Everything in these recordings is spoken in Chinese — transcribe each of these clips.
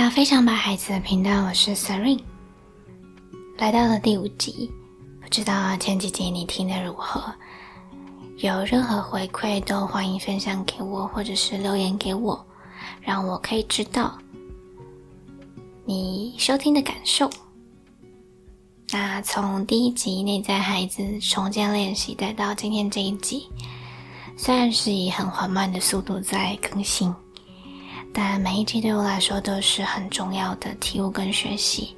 到非常白孩子的频道，我是 Serene。来到了第五集，不知道前几集你听的如何？有任何回馈都欢迎分享给我，或者是留言给我，让我可以知道你收听的感受。那从第一集内在孩子重建练习，再到今天这一集，虽然是以很缓慢的速度在更新。但每一集对我来说都是很重要的体悟跟学习，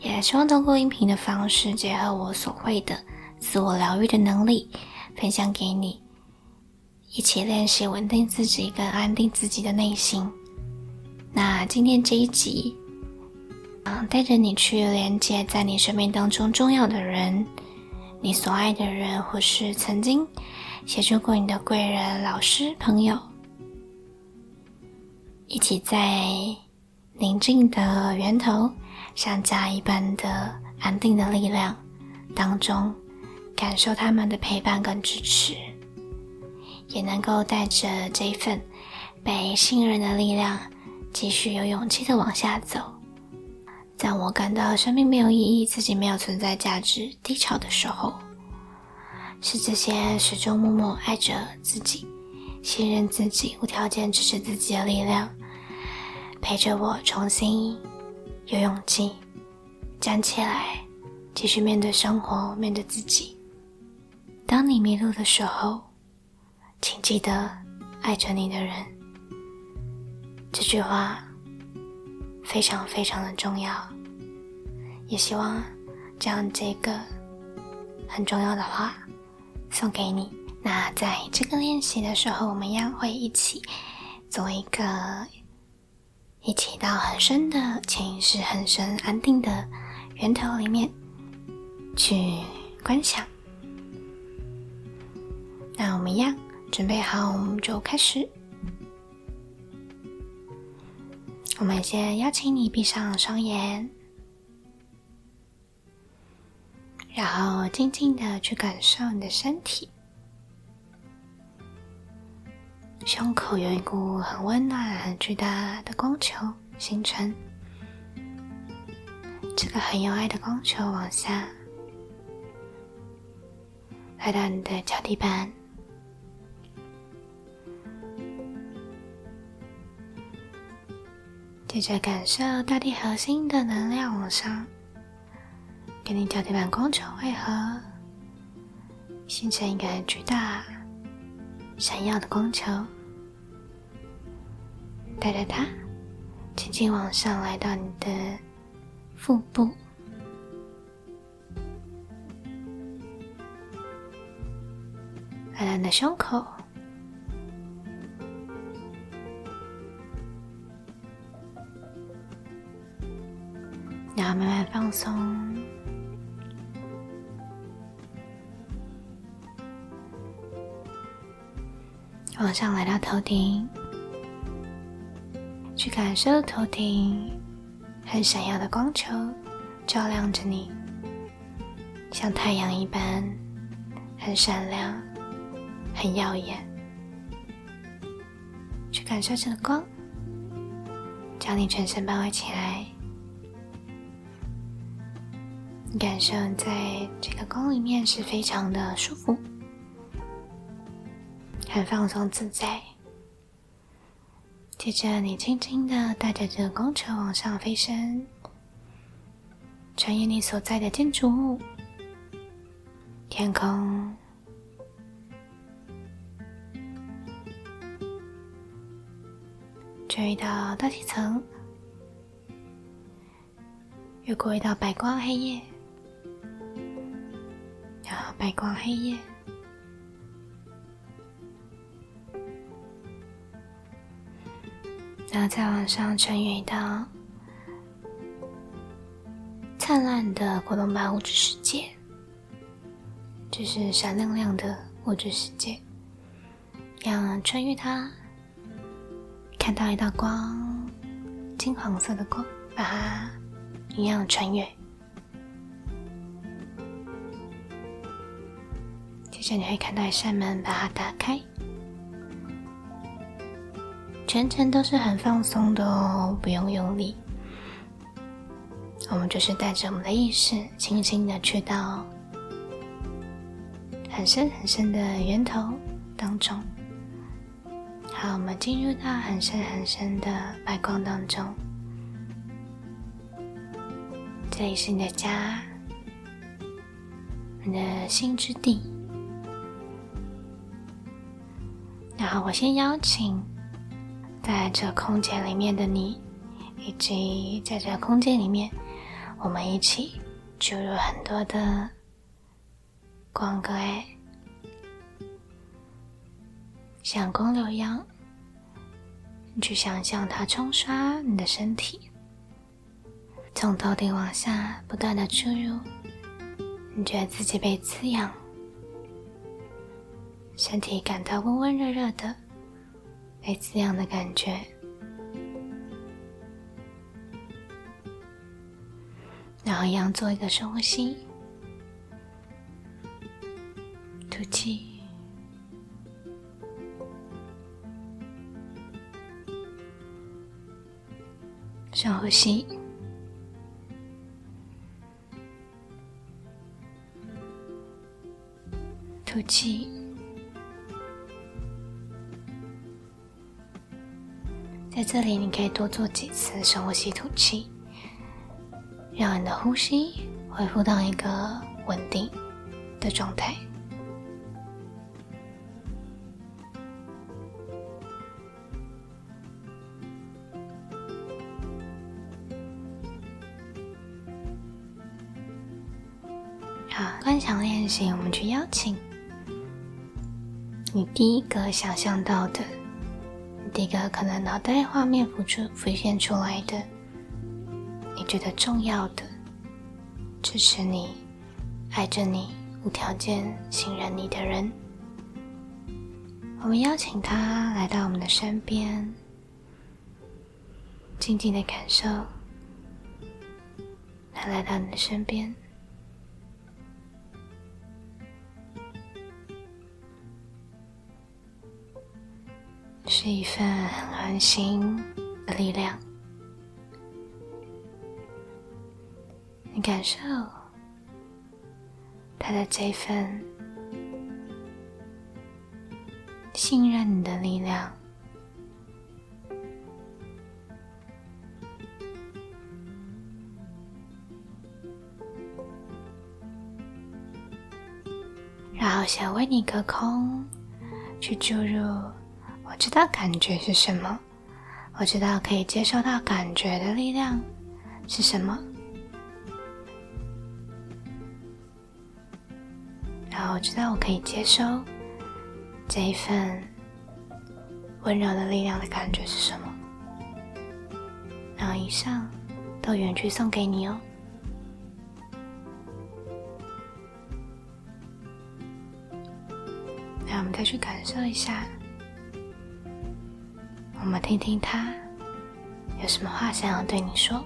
也希望通过音频的方式，结合我所会的自我疗愈的能力，分享给你，一起练习稳定自己跟安定自己的内心。那今天这一集，嗯，带着你去连接在你生命当中重要的人，你所爱的人，或是曾经协助过你的贵人、老师、朋友。一起在宁静的源头，像家一般的安定的力量当中，感受他们的陪伴跟支持，也能够带着这份被信任的力量，继续有勇气的往下走。在我感到生命没有意义、自己没有存在价值、低潮的时候，是这些始终默默爱着自己。信任自己、无条件支持自己的力量，陪着我重新有勇气站起来，继续面对生活，面对自己。当你迷路的时候，请记得爱着你的人。这句话非常非常的重要，也希望将这个很重要的话送给你。那在这个练习的时候，我们一样会一起做一个，一起到很深的潜意识、很深安定的源头里面去观想。那我们一样准备好，我们就开始。我们先邀请你闭上双眼，然后静静的去感受你的身体。胸口有一股很温暖、很巨大的光球形成，这个很有爱的光球往下，来到你的脚底板，接着感受大地核心的能量往上，跟你脚底板光球汇合，形成一个巨大、闪耀的光球。带着它，轻轻往上来到你的腹部，来到你的胸口，然后慢慢放松，往上来到头顶。去感受头顶很闪耀的光球，照亮着你，像太阳一般，很闪亮，很耀眼。去感受这个光，将你全身包围起来，感受在这个光里面是非常的舒服，很放松自在。接着，你轻轻的带着这个光球往上飞升，穿越你所在的建筑物、天空，追到大气层，越过一道白光黑夜，然后白光黑夜。然后再往上穿越到灿烂的果冻般物质世界，就是闪亮亮的物质世界。要穿越它，看到一道光，金黄色的光，把它一样穿越。接着你会看到一扇门，把它打开。全程都是很放松的哦，不用用力。我们就是带着我们的意识，轻轻的去到很深很深的源头当中。好，我们进入到很深很深的白光当中。这里是你的家，你的心之地。然后，我先邀请在这空间里面的你，以及在这空间里面。我们一起注入很多的光格，像光流一样，你去想象它冲刷你的身体，从头顶往下不断的注入，你觉得自己被滋养，身体感到温温热热的，被滋养的感觉。然后一样做一个深呼吸，吐气，深呼吸，吐气。在这里，你可以多做几次深呼吸、吐气。让你的呼吸恢复到一个稳定的状态。好，观想练习，我们去邀请你第一个想象到的，第一个可能脑袋画面浮出、浮现出来的。你觉得重要的、支持你、爱着你、无条件信任你的人，我们邀请他来到我们的身边，静静的感受他来到你的身边，是一份很安心的力量。你感受他的这份信任你的力量，然后想为你隔空去注入，我知道感觉是什么，我知道可以接受到感觉的力量是什么。然后我知道我可以接收这一份温柔的力量的感觉是什么，然后以上都远去送给你哦。那我们再去感受一下，我们听听他有什么话想要对你说。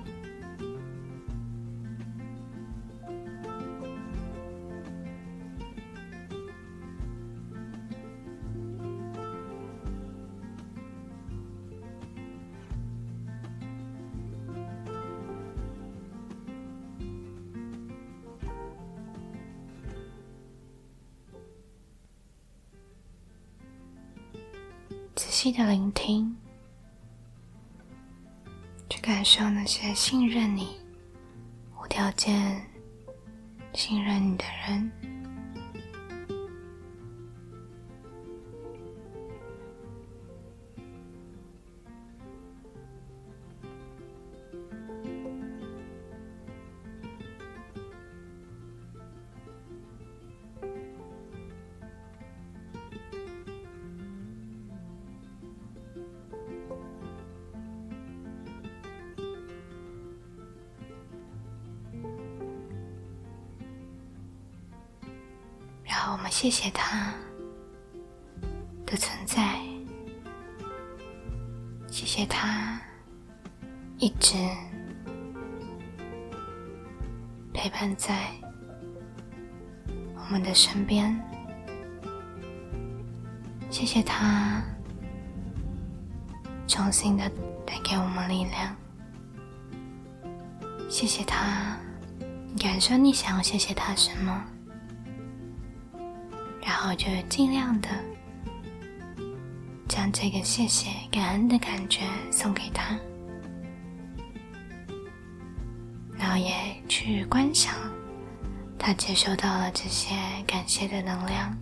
仔细的聆听，感受那些信任你、无条件信任你的人。然后我们谢谢他的存在，谢谢他一直陪伴在我们的身边，谢谢他重新的带给我们力量。谢谢他，感受你想要谢谢他什么，然后就尽量的将这个谢谢、感恩的感觉送给他，然后也去观想他接收到了这些感谢的能量，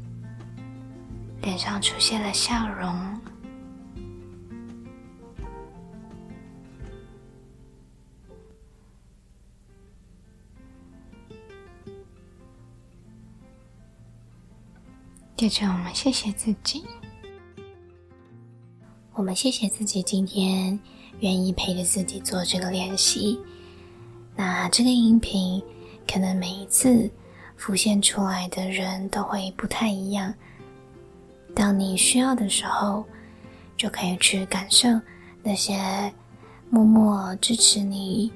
脸上出现了笑容。接着，我们谢谢自己。我们谢谢自己今天愿意陪着自己做这个练习。那这个音频可能每一次浮现出来的人都会不太一样。当你需要的时候，就可以去感受那些默默支持你、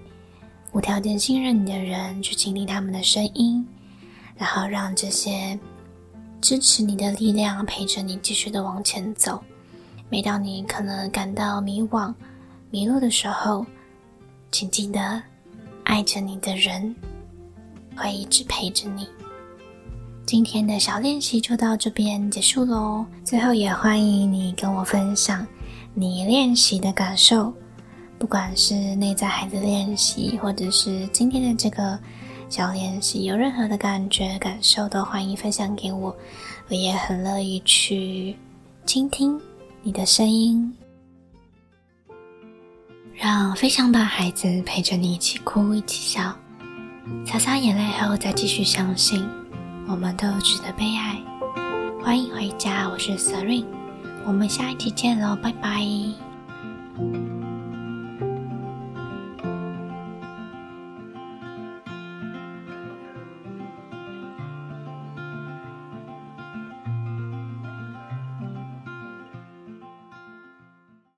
无条件信任你的人，去倾听他们的声音，然后让这些。支持你的力量，陪着你继续的往前走。每当你可能感到迷惘、迷路的时候，请记得，爱着你的人会一直陪着你。今天的小练习就到这边结束喽。最后也欢迎你跟我分享你练习的感受，不管是内在孩子练习，或者是今天的这个。小练是有任何的感觉、感受，都欢迎分享给我，我也很乐意去倾听你的声音。让飞翔吧，孩子，陪着你一起哭，一起笑，擦擦眼泪后再继续相信，我们都值得被爱。欢迎回家，我是 s e r e n 我们下一期见喽，拜拜。